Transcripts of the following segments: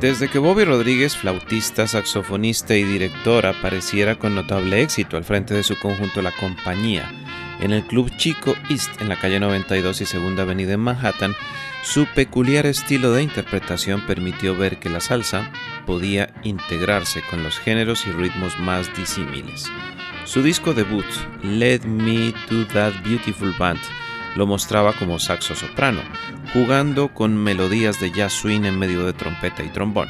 Desde que Bobby Rodríguez, flautista, saxofonista y director, apareciera con notable éxito al frente de su conjunto La Compañía, en el Club Chico East en la calle 92 y Segunda Avenida en Manhattan, su peculiar estilo de interpretación permitió ver que la salsa podía integrarse con los géneros y ritmos más disímiles. Su disco debut, Let Me to That Beautiful Band, lo mostraba como saxo soprano, jugando con melodías de jazz swing en medio de trompeta y trombón.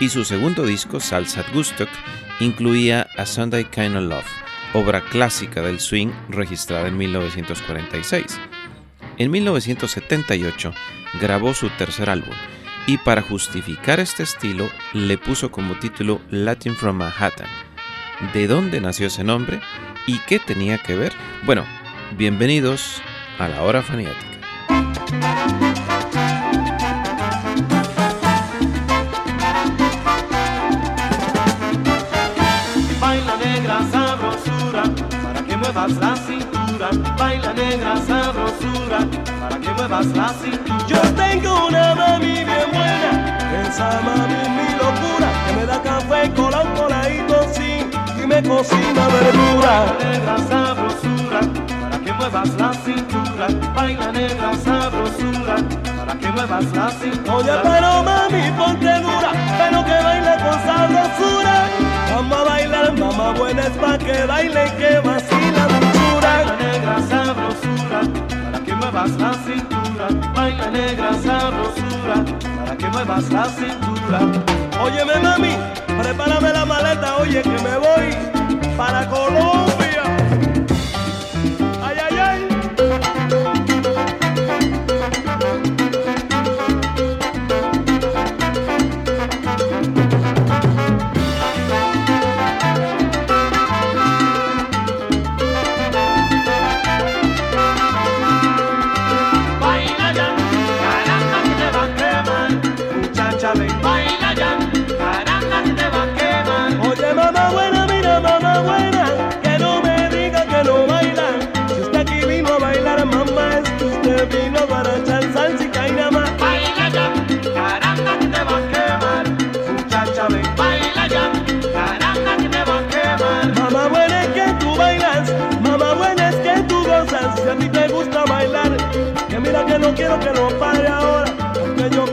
Y su segundo disco, Salsa Gustock, incluía A Sunday Kind of Love, obra clásica del swing registrada en 1946. En 1978 grabó su tercer álbum y para justificar este estilo le puso como título Latin from Manhattan. ¿De dónde nació ese nombre y qué tenía que ver? Bueno, bienvenidos a la hora faniática. Baila negra sabrosura, para que muevas la cintura. Baila negra sabrosura, para que muevas la cintura. Yo tengo una mami bien buena, esa mami mi locura, que me da café colado coladito sin y me cocina verdura. Baila negra sabrosura, muevas la cintura. Baila negra sabrosura, para que muevas la cintura. Oye, pero mami, ponte dura, pero que baile con sabrosura. Vamos a bailar, mamá buena es pa' que baile y que vacila dulzura. Baila negra sabrosura, para que muevas la cintura. Baila negra sabrosura, para que muevas la cintura. Óyeme mami, prepárame la maleta, oye que me voy para Colombia. A ti te gusta bailar, que mira que no quiero que no pare ahora, porque yo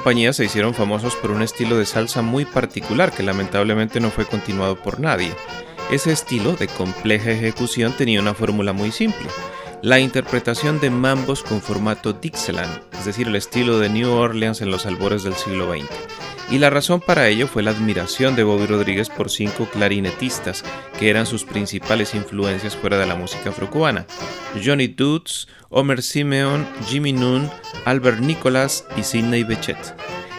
Rodríguez y la compañía se hicieron famosos por un estilo de salsa muy particular que lamentablemente no fue continuado por nadie. Ese estilo de compleja ejecución tenía una fórmula muy simple, la interpretación de mambos con formato Dixieland, es decir, el estilo de New Orleans en los albores del siglo XX. Y la razón para ello fue la admiración de Bobby Rodríguez por cinco clarinetistas, que eran sus principales influencias fuera de la música afrocubana. Johnny Dutz, Homer Simeon, Jimmy Noon, Albert Nicholas y Sidney Bechet.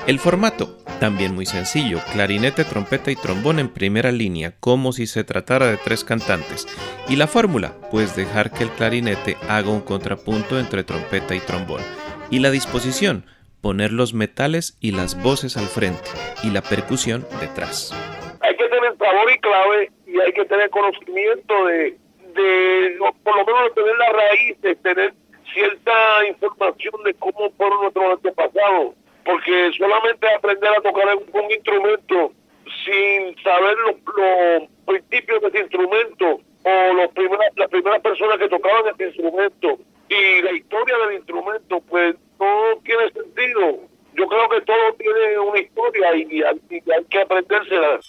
El formato, también muy sencillo, clarinete, trompeta y trombón en primera línea, como si se tratara de tres cantantes. Y la fórmula, pues dejar que el clarinete haga un contrapunto entre trompeta y trombón. Y la disposición, poner los metales y las voces al frente y la percusión detrás. Hay que tener sabor y clave y hay que tener conocimiento de, de por lo menos tener la raíz, de tener cierta información de cómo fueron nuestros antepasados, porque solamente aprender a tocar un, instrumento sin saber los, principios de ese instrumento o los primeras, las primeras personas que tocaban ese instrumento y la historia del instrumento, pues no tiene sentido. Yo creo que todo tiene una historia y, y hay que aprendérsela.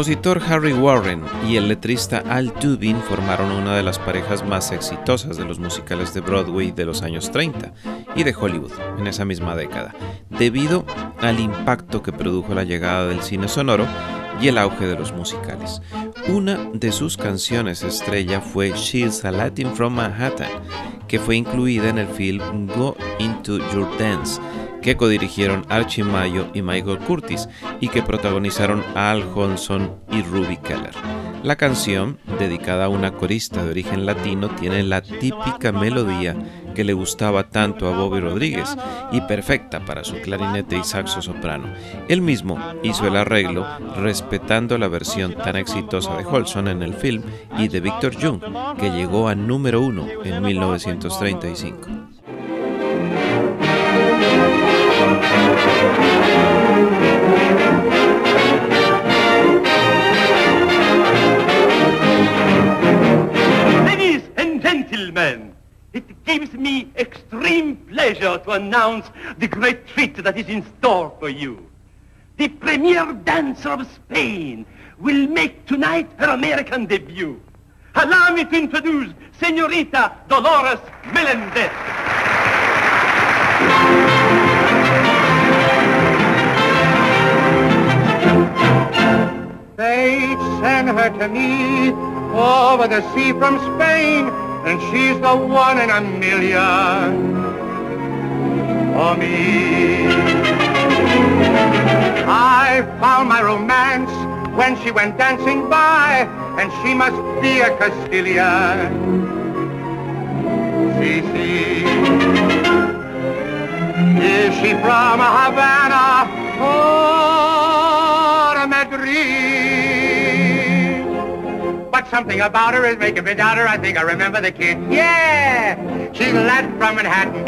Compositor Harry Warren y el letrista Al Dubin formaron una de las parejas más exitosas de los musicales de Broadway de los años 30 y de Hollywood en esa misma década, debido al impacto que produjo la llegada del cine sonoro y el auge de los musicales. Una de sus canciones estrella fue She's a Latin from Manhattan, que fue incluida en el film Go Into Your Dance, que codirigieron Archie Mayo y Michael Curtis y que protagonizaron Al Honson y Ruby Keller. La canción, dedicada a una corista de origen latino, tiene la típica melodía que le gustaba tanto a Bobby Rodríguez y perfecta para su clarinete y saxo soprano. Él mismo hizo el arreglo respetando la versión tan exitosa de Holson en el film y de Victor Young, que llegó a número uno en 1935. Ladies and gentlemen, it gives me extreme pleasure to announce the great treat that is in store for you. The premier dancer of Spain will make tonight her American debut. Allow me to introduce Senorita Dolores Melendez. Fate sent her to me over the sea from Spain, and she's the one in a million for me. I found my romance when she went dancing by, and she must be a Castilian. See. Is she from Havana or But something about her is making me doubt her. I think I remember the kid. Yeah, she's a lad from Manhattan.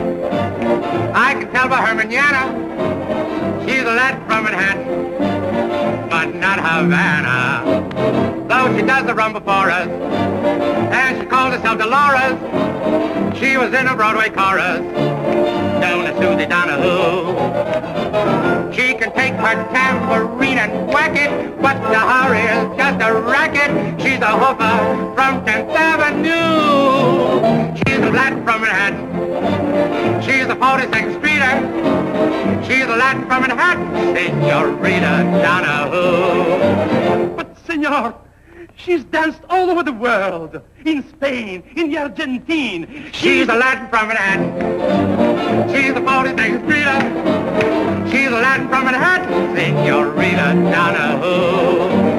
I can tell by her manana. She's a lad from Manhattan, but not Havana. Though she does the rumba for us, and she calls herself Dolores. She was in a Broadway chorus known as Susie Donahue. Her tambourine and whack it, but her is just a racket. She's a hooper from 10th Avenue. She's a lad from Manhattan. She's a 42nd Streeter. She's a lad from Manhattan. Senorita Donahue. But, senor, she's danced all over the world. In Spain, in the Argentine. She's a Latin from Manhattan. She's a 42nd Streeter. She's a Latin from Manhattan. Senorita Donahue.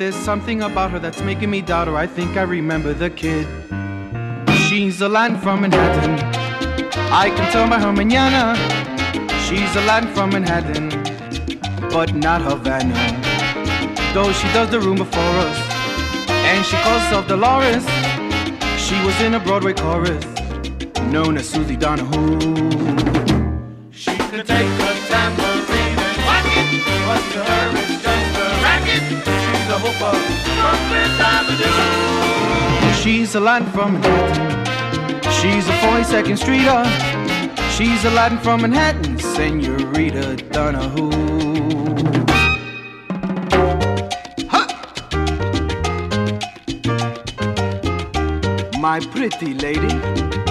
There's something about her that's making me doubt her. I think I remember the kid. She's a Latin from Manhattan. I can tell by her manana. She's a Latin from Manhattan, but not Havana. Though she does the room before us, and she calls herself Dolores. She was in a Broadway chorus, known as Susie Donahue. She could take a tambourine and whack it, but to her it's just a racket. She's a hooper from Fifth Avenue. She's a Latin from Manhattan. She's a 42nd Streeter. She's a Latin from Manhattan, Senorita Donahue. My pretty lady.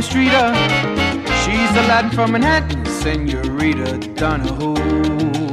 A 42nd Streeter. She's a Latin from Manhattan, Senorita Donahue.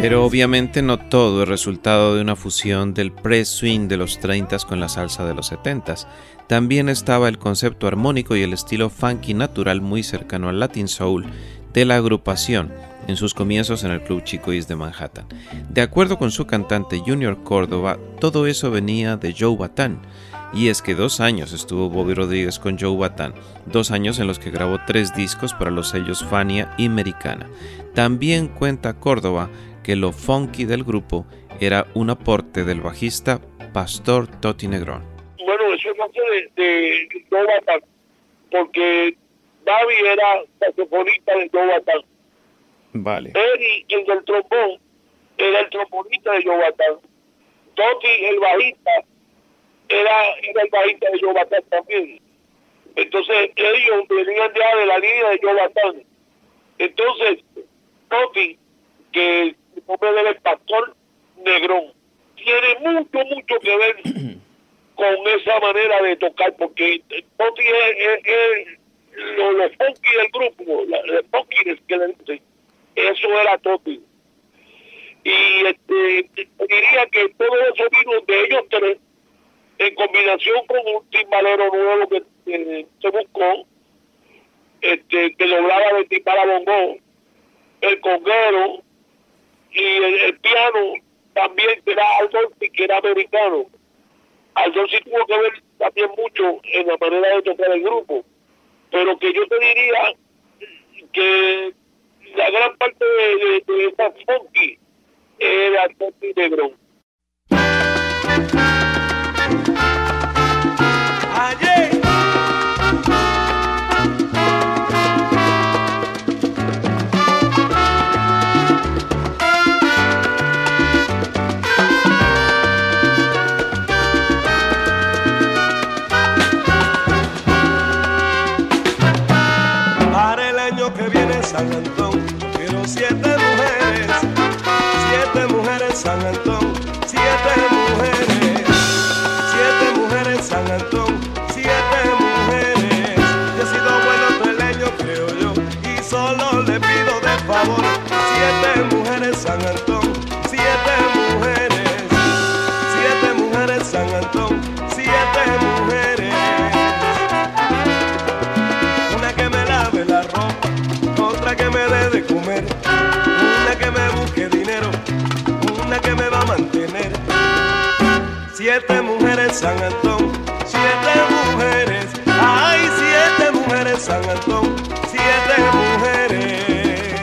Pero obviamente no todo es resultado de una fusión del pre-swing de los 30 con la salsa de los 70 También estaba el concepto armónico y el estilo funky natural muy cercano al Latin Soul de la agrupación en sus comienzos en el Club Chico East de Manhattan. De acuerdo con su cantante Junior Córdoba, todo eso venía de Joe Batán. Y es que dos años estuvo Bobby Rodríguez con Joe Batán, dos años en los que grabó tres discos para los sellos Fania y Americana. También cuenta Córdoba que lo funky del grupo era un aporte del bajista Pastor Toti Negrón. Bueno, eso nace de, de Batán, porque Davi era saxofonista de Batán. Vale. Eddie, el del trombón, era el trombonista de Joe Batán. Toti, el bajista, era, era el bajista de Joe Batán también. Entonces, ellos venían ya de la línea de Joe Batán. Entonces, Toti, que nombre del pastor Negrón, tiene mucho, mucho que ver con esa manera de tocar, porque Toti es, es- es lo, lo funky del grupo, la funkiness que le dicen, eso era Toti. Y este, diría que todo eso vino de ellos tres, en combinación con un timbalero nuevo que eh, se buscó, este, que lograba de timbal a bongo, el conguero y el, el piano también, que era Aldorsi, que era americano. Aldorsi tuvo que ver también mucho en la manera de tocar el grupo, pero que yo te diría que la gran parte de, de, de esta funky era Toti Negrón. San Antón, quiero siete mujeres, siete mujeres San Antón, siete mujeres, siete mujeres San Antón, siete mujeres. Yo he sido bueno teleño, creo yo, y solo le pido de favor, siete mujeres San Antón, San Antón, siete mujeres, ay, siete mujeres San Antón, siete mujeres.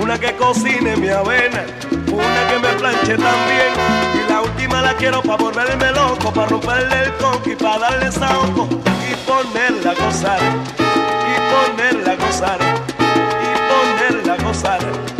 Una que cocine mi avena, una que me planche también, y la última la quiero para volverme loco, para romperle el y para darle saoco y ponerla a gozar, y ponerla a gozar, y ponerla a gozar.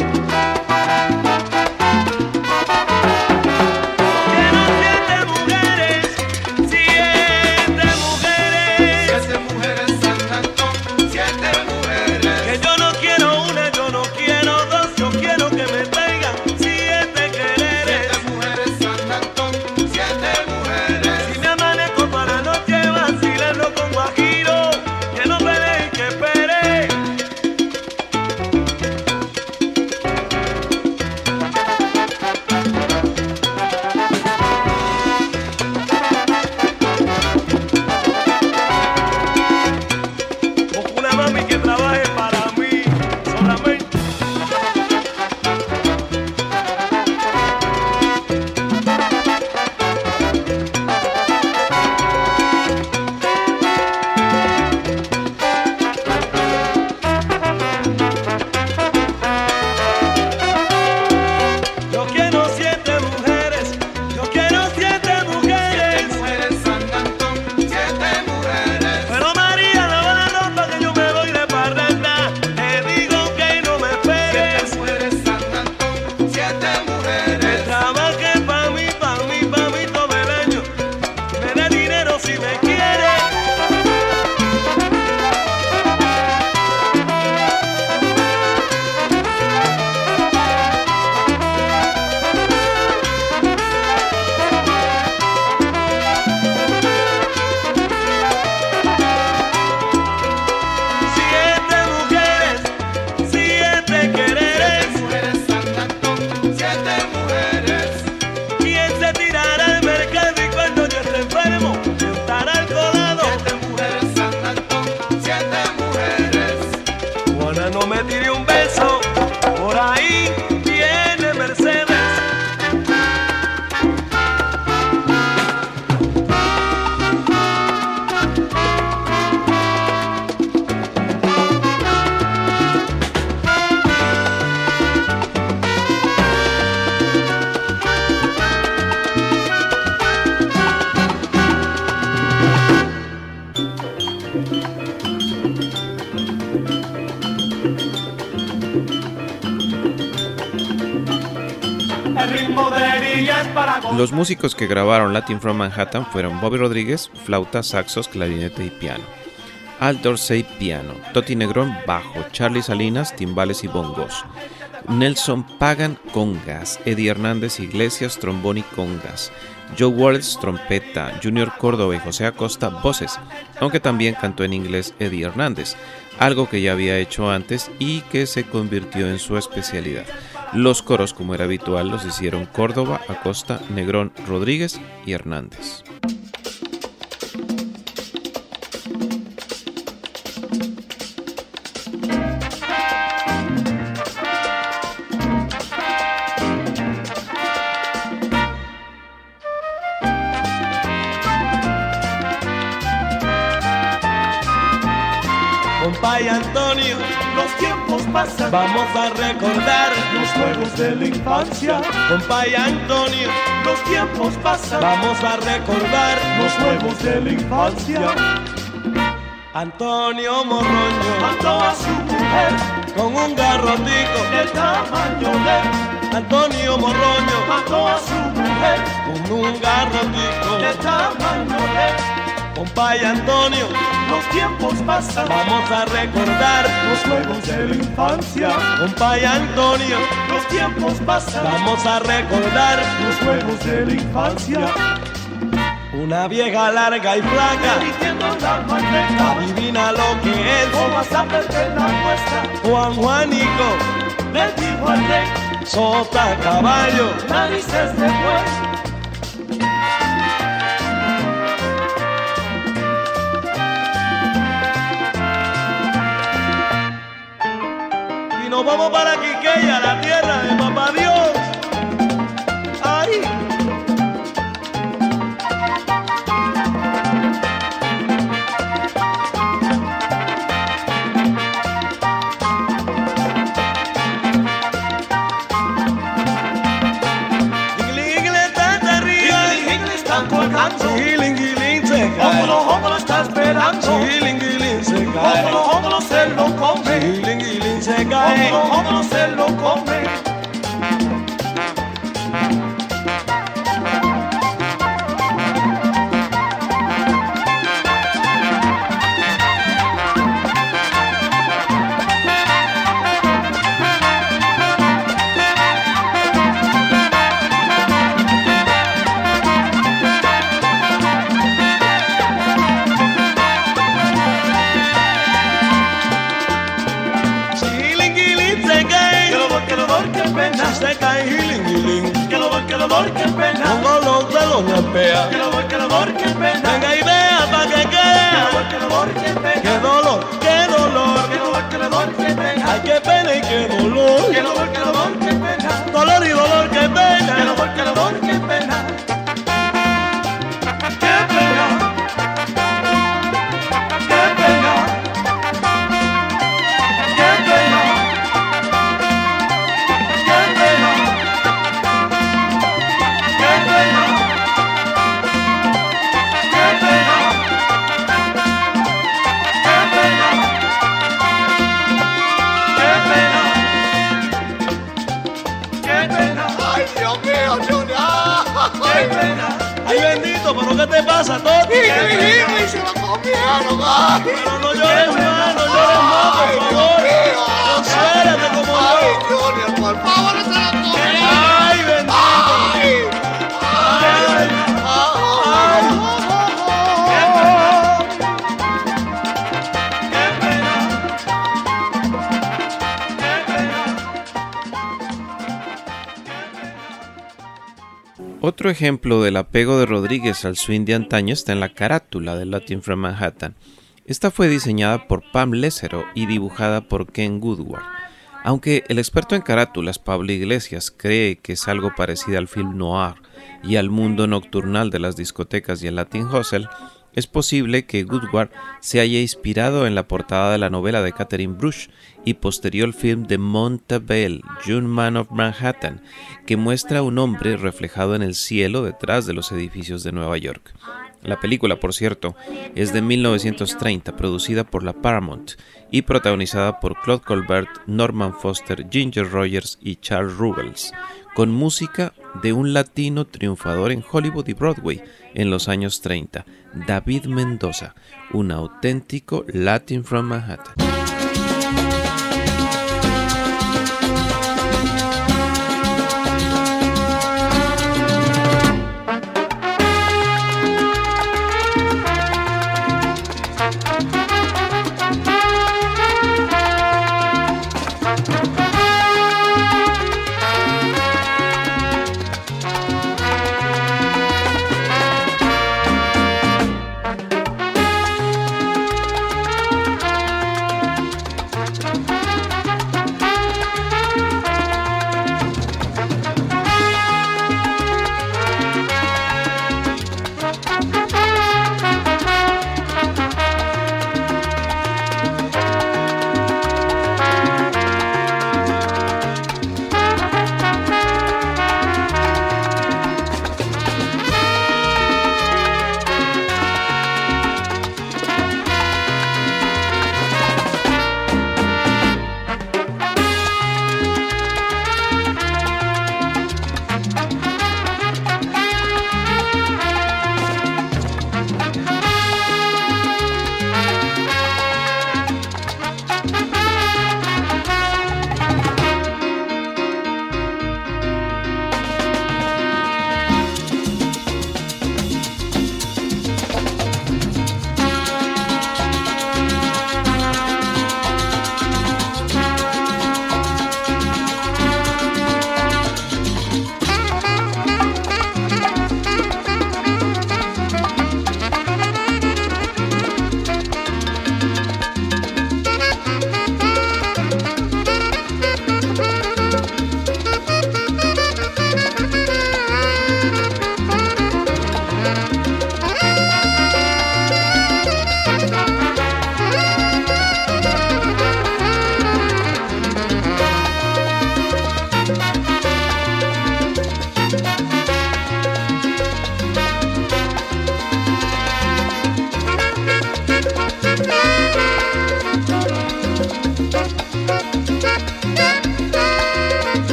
Los músicos que grabaron Latin from Manhattan fueron Bobby Rodríguez, flauta, saxos, clarinete y piano. Al Dorsey, piano. Toti Negrón, bajo. Charlie Salinas, timbales y bongos. Nelson Pagan, congas. Eddie Hernández Iglesias, trombón y congas. Joe Wallace, trompeta. Junior Córdoba y José Acosta, voces. Aunque también cantó en inglés Eddie Hernández, algo que ya había hecho antes y que se convirtió en su especialidad. Los coros, como era habitual, los hicieron Córdoba, Acosta, Negrón, Rodríguez y Hernández. Vamos a recordar los juegos de la infancia. Compay Antonio, los tiempos pasan. Vamos a recordar los juegos de la infancia. Antonio Morroño mató a su mujer con un garrotico del tamaño de Antonio Morroño mató a su mujer con un garrotico del tamaño de Compay Antonio, los tiempos pasan. Vamos a recordar los juegos de la infancia. Compay Antonio, los tiempos pasan. Vamos a recordar los juegos de la infancia. Una vieja larga y flaca, la adivina lo que es, o vas a perder la. Juan Juanico, le dijo al rey, sota caballo, narices de buey. Vamos para Quiqueya, cae. Hombre se lo come. Se cae giling, Que lo que dolor, que pena. Pongo los de Doña Pea. Que lo que dolor, que pena. Venga y vea pa' que quede. Que dolor, que pena. Qué dolor, qué dolor. Que lo que dolor, que pena. Ay, qué pena y qué dolor. Que lo que dolor, que pena. Dolor y dolor, qué pena. Que lo que dolor, que pena. Te pasa, Toti? Y se lo comieron, ay. Pero no llores más, no llores más, por favor. Consuélate como Ay, yo. Junior, por favor, Otro ejemplo del apego de Rodríguez al swing de antaño está en la carátula de Latin from Manhattan. Esta fue diseñada por Pam Lesero y dibujada por Ken Woodward. Aunque el experto en carátulas Pablo Iglesias cree que es algo parecido al film noir y al mundo nocturnal de las discotecas y el Latin Hustle, es posible que Woodward se haya inspirado en la portada de la novela de Catherine Brush y posterior film de Montabelle, Young Man of Manhattan, que muestra a un hombre reflejado en el cielo detrás de los edificios de Nueva York. La película, por cierto, es de 1930, producida por la Paramount y protagonizada por Claude Colbert, Norman Foster, Ginger Rogers y Charles Ruggles, con música de un latino triunfador en Hollywood y Broadway en los años 30, David Mendoza, un auténtico Latin from Manhattan.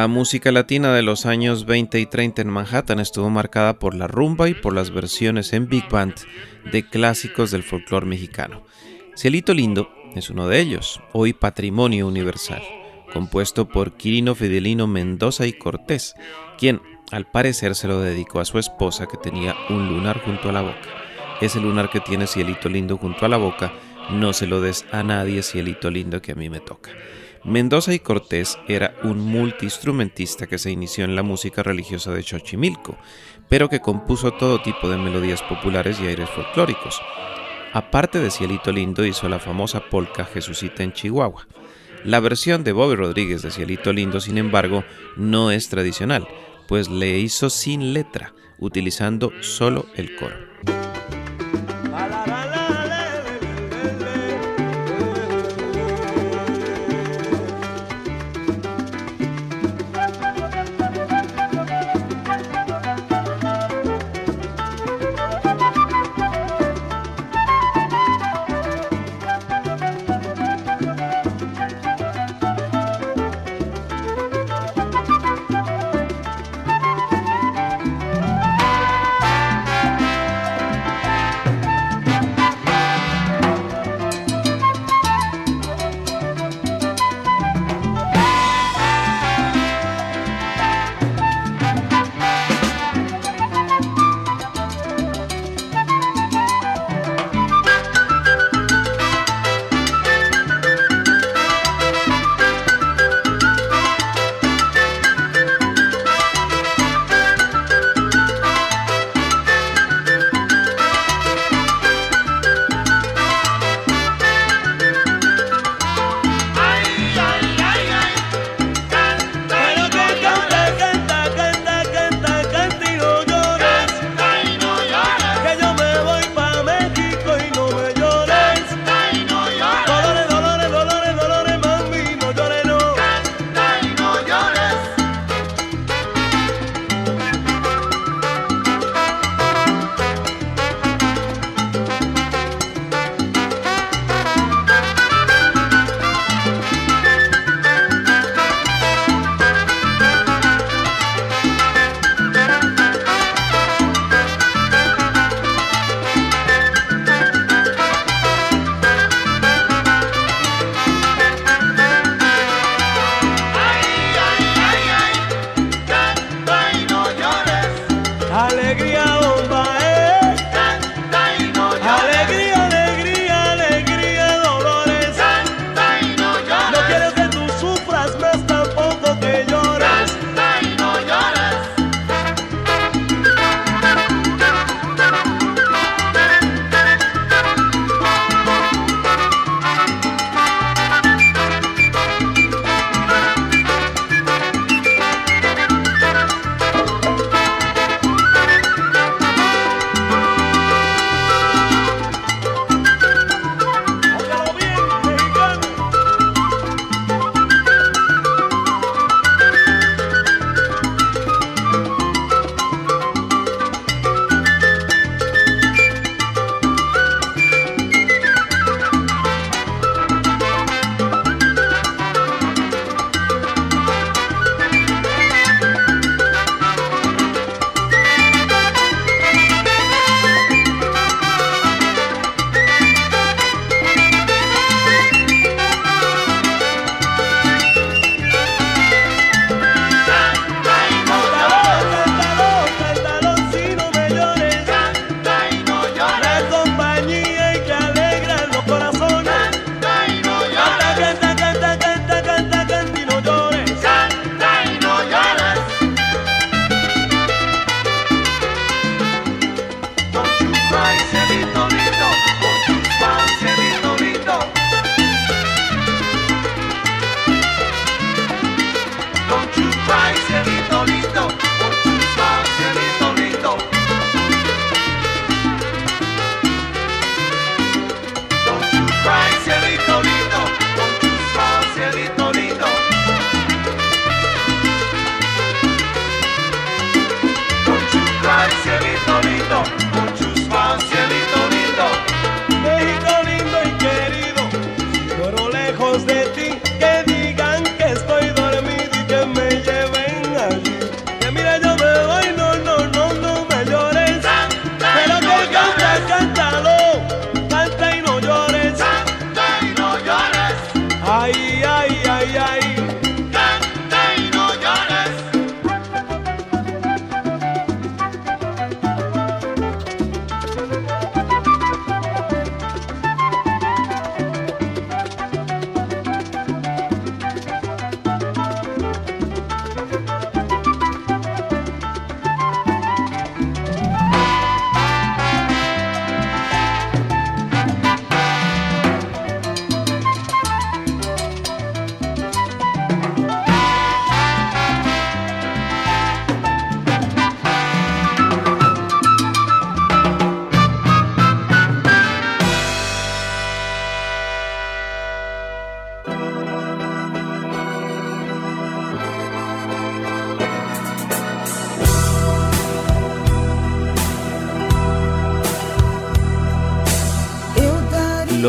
La música latina de los años 20 y 30 en Manhattan estuvo marcada por la rumba y por las versiones en big band de clásicos del folclore mexicano. Cielito Lindo es uno de ellos, hoy patrimonio universal, compuesto por Quirino Fidelino Mendoza y Cortés, quien al parecer se lo dedicó a su esposa que tenía un lunar junto a la boca. Ese lunar que tiene Cielito Lindo junto a la boca, no se lo des a nadie, Cielito Lindo, que a mí me toca. Mendoza y Cortés era un multiinstrumentista que se inició en la música religiosa de Xochimilco, pero que compuso todo tipo de melodías populares y aires folclóricos. Aparte de Cielito Lindo, hizo la famosa polca Jesucita en Chihuahua. La versión de Bobby Rodríguez de Cielito Lindo, sin embargo, no es tradicional, pues le hizo sin letra, utilizando solo el coro.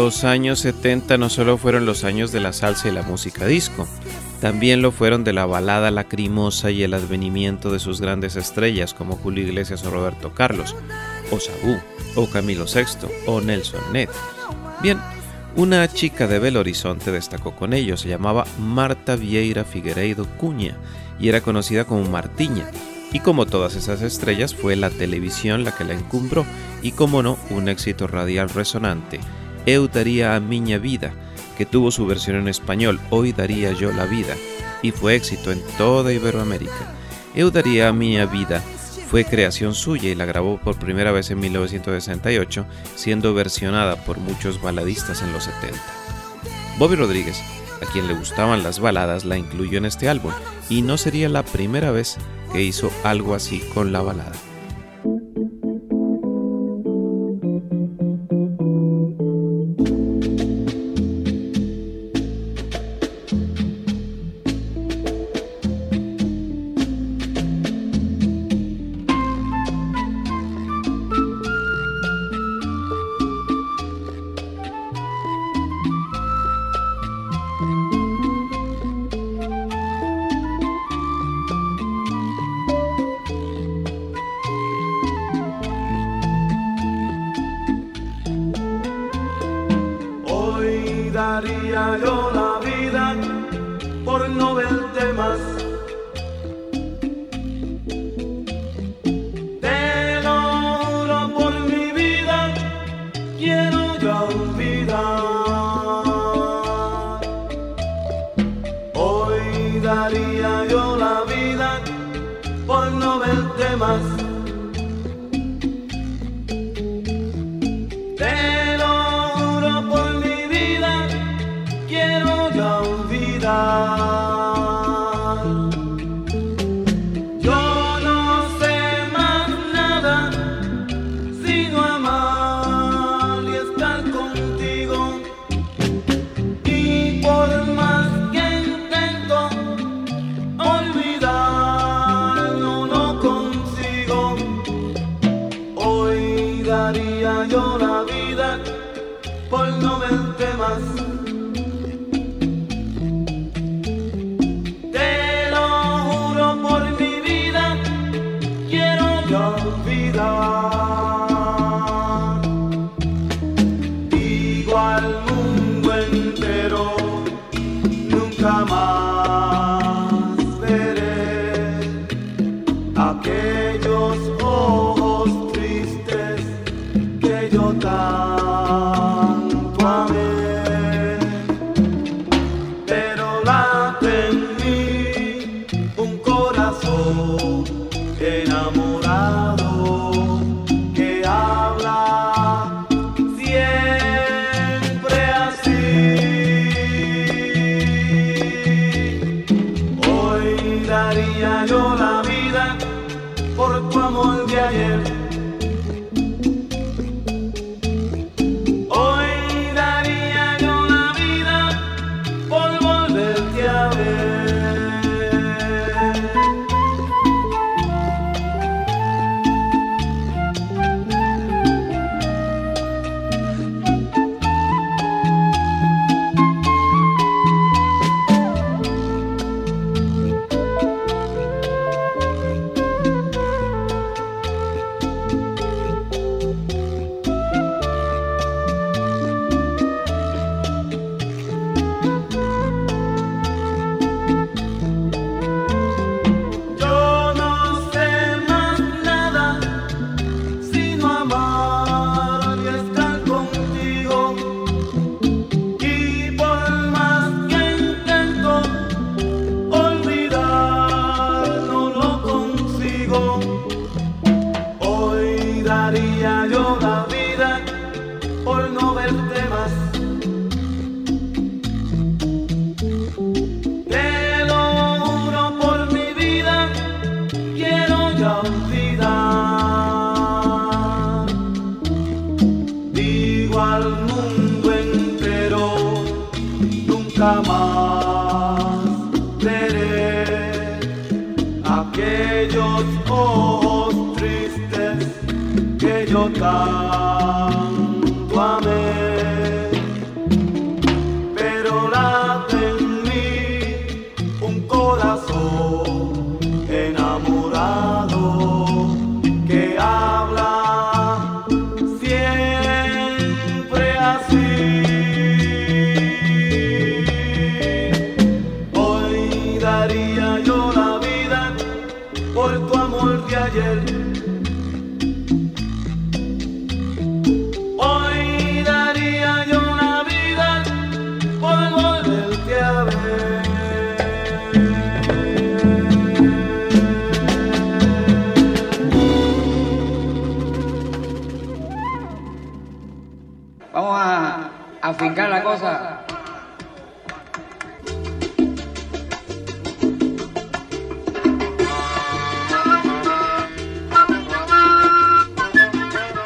Los años 70 no solo fueron los años de la salsa y la música disco, también lo fueron de la balada lacrimosa y el advenimiento de sus grandes estrellas como Julio Iglesias o Roberto Carlos, o Sabú, o Camilo VI, o Nelson Ned. Bien, una chica de Belo Horizonte destacó con ellos, se llamaba Marta Vieira Figueiredo Cuña y era conocida como Martiña. Y como todas esas estrellas fue la televisión la que la encumbró y como no, un éxito radial resonante, Eu daría a miña vida, que tuvo su versión en español, Hoy daría yo la vida, y fue éxito en toda Iberoamérica. Eu daría a miña vida fue creación suya y la grabó por primera vez en 1968, siendo versionada por muchos baladistas en los 70. Bobby Rodríguez, a quien le gustaban las baladas, la incluyó en este álbum y no sería la primera vez que hizo algo así con la balada.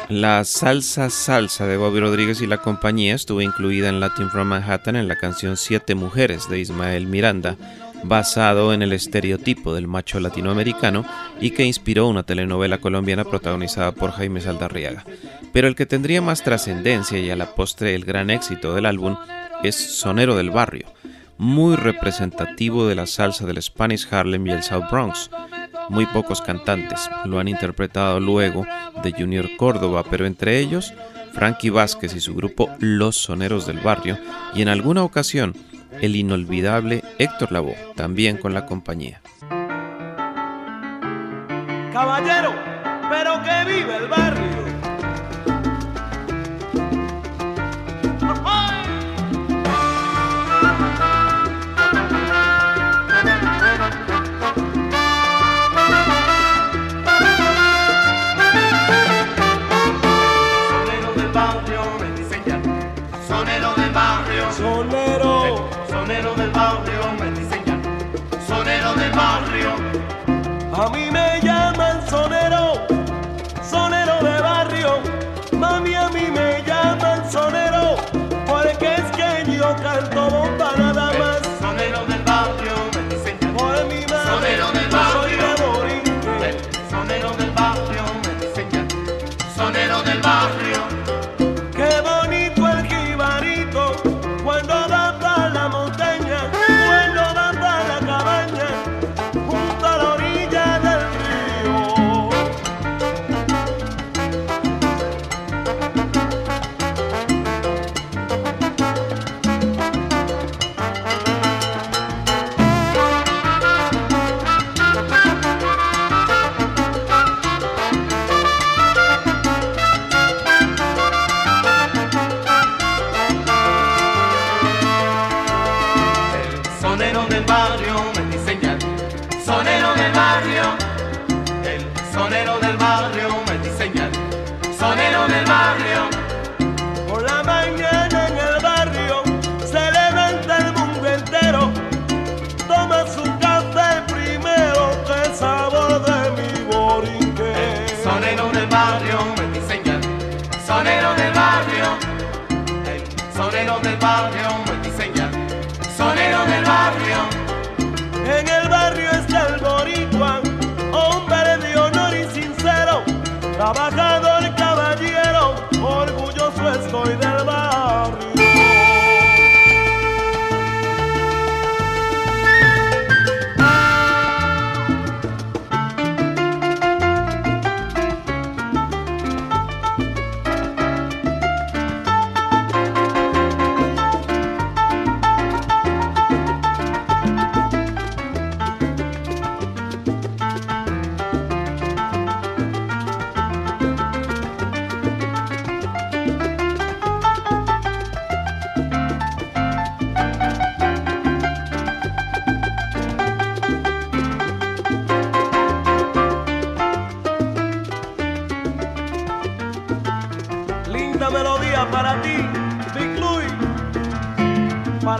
La salsa salsa de Bobby Rodríguez y la compañía estuvo incluida en Latin from Manhattan en la canción Siete Mujeres de Ismael Miranda, basado en el estereotipo del macho latinoamericano y que inspiró una telenovela colombiana protagonizada por Jaime Saldarriaga. Pero el que tendría más trascendencia y a la postre el gran éxito del álbum es Sonero del Barrio, muy representativo de la salsa del Spanish Harlem y el South Bronx. Muy pocos cantantes lo han interpretado luego de Junior Córdoba, pero entre ellos Frankie Vázquez y su grupo Los Soneros del Barrio, y en alguna ocasión el inolvidable Héctor Lavoe, también con la compañía. Caballero, pero vive el barrio.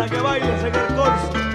Para que bailes en el corso.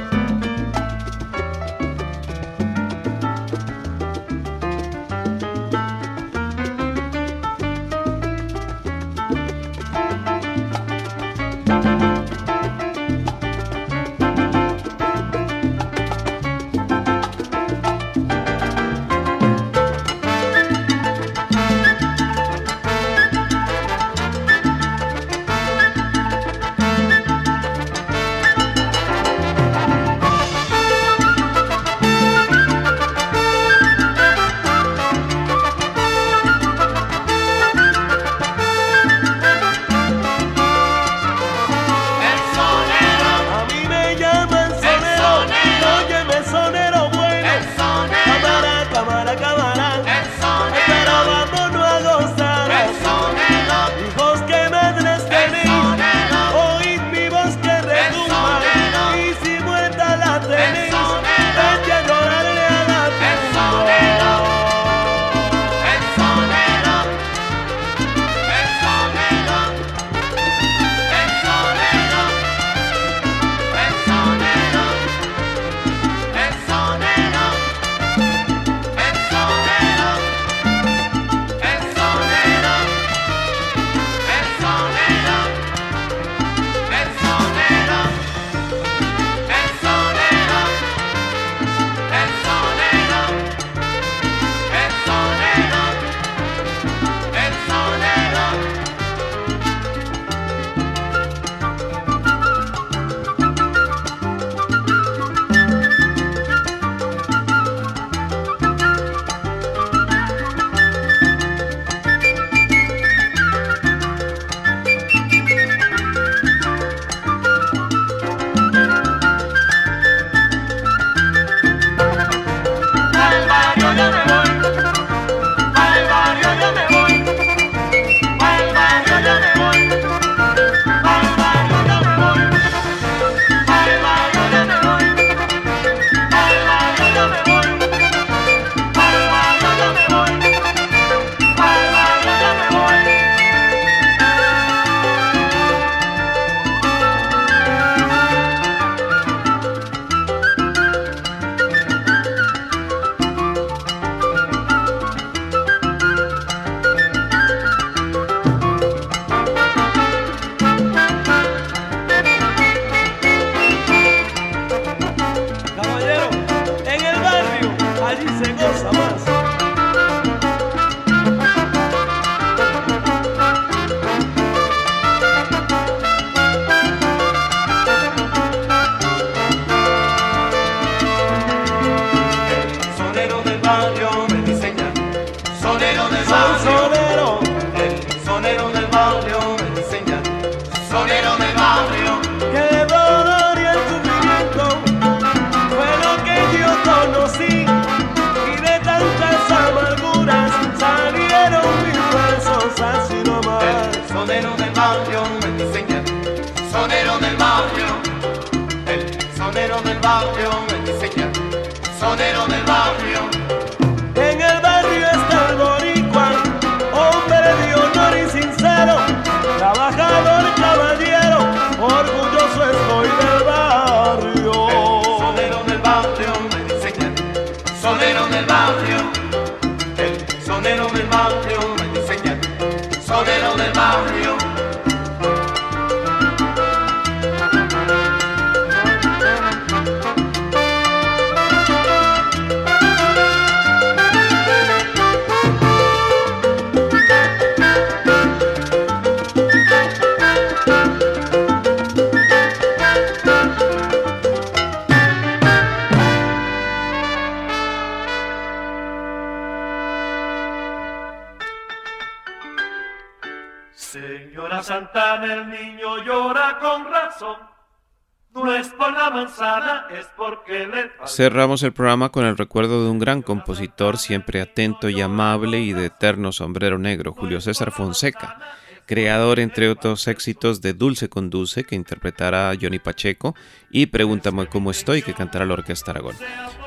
Cerramos el programa con el recuerdo de un gran compositor, siempre atento y amable y de eterno sombrero negro, Julio César Fonseca, creador entre otros éxitos de Dulce con Dulce, que interpretará Johnny Pacheco, y Pregúntame cómo estoy, que cantará la Orquesta Aragón.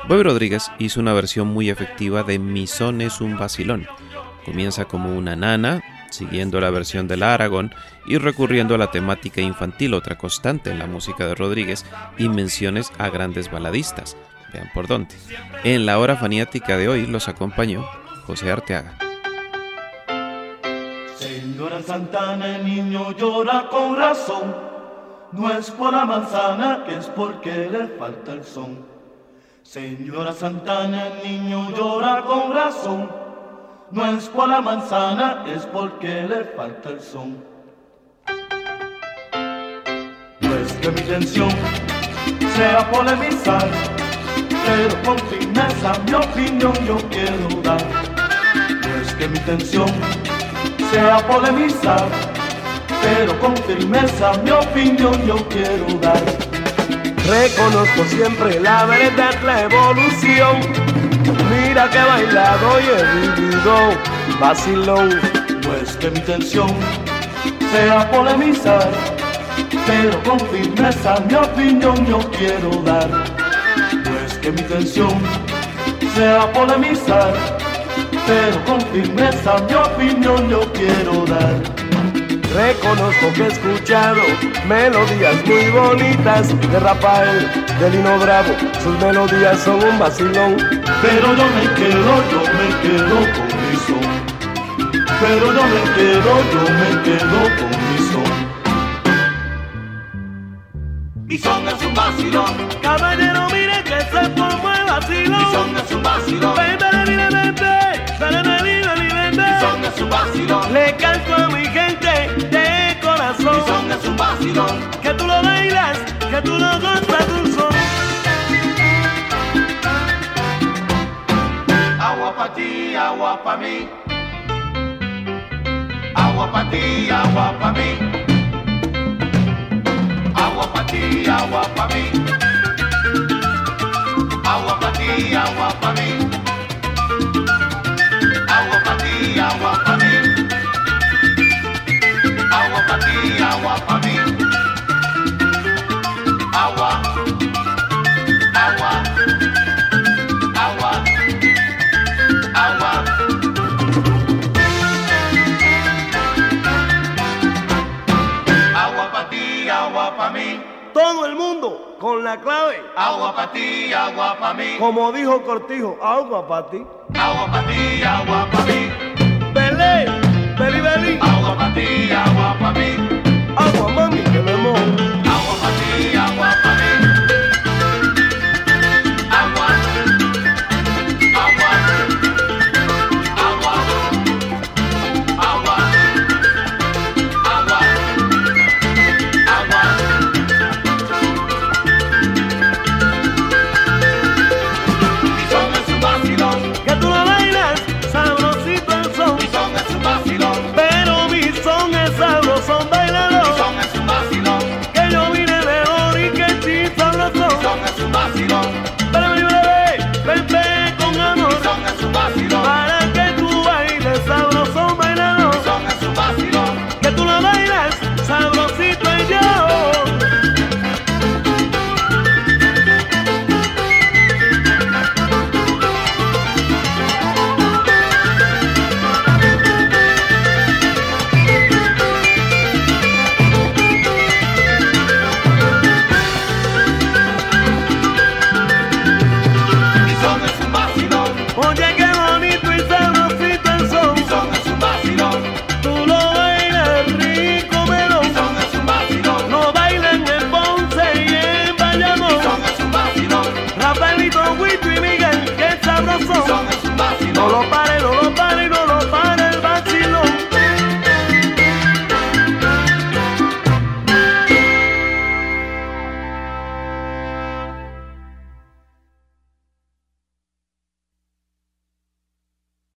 Bobby Rodríguez hizo una versión muy efectiva de Mi son es un vacilón. Comienza como una nana, siguiendo la versión de la Aragón y recurriendo a la temática infantil, otra constante en la música de Rodríguez, y menciones a grandes baladistas. Vean por dónde. En la hora faniática de hoy los acompañó José Arteaga. Señora Santana, el niño llora con razón. No es por la manzana, que es porque le falta el son. Señora Santana, el niño llora con razón. No es por la manzana, es porque le falta el son. No es que mi intención sea polemizar pero con firmeza mi opinión yo quiero dar. No es que mi intención sea polemizar, pero con firmeza mi opinión yo quiero dar. Reconozco siempre la verdad, la evolución. Mira que he bailado y he vivido vacilón. No es que mi intención sea polemizar, pero con firmeza mi opinión yo quiero dar que mi intención sea polemizar, pero con firmeza mi opinión yo quiero dar. Reconozco que he escuchado melodías muy bonitas de Rafael, de Lino Bravo, sus melodías son un vacilón. Pero yo me quedo, yo me quedo con mi son. Pero yo me quedo, yo me quedo con mi son. Mi son es un vacilón. Caballero, mire que se formó el vacilón. Mi son es un vacilón. Vente, vive, vente. Dale, vive, mi vente. Mi son es un vacilón. Le canto a mi gente de corazón. Mi son es un vacilón. Que tú lo bailas, que tú lo gozas Agua pa' ti, agua pa' mí. Agua pa' agua para mí todo el mundo con la clave. Agua para ti, agua para mí. Como dijo Cortijo, agua para ti. Agua para ti, agua para mí. Belé, beli, beli. Agua para ti, agua para mí.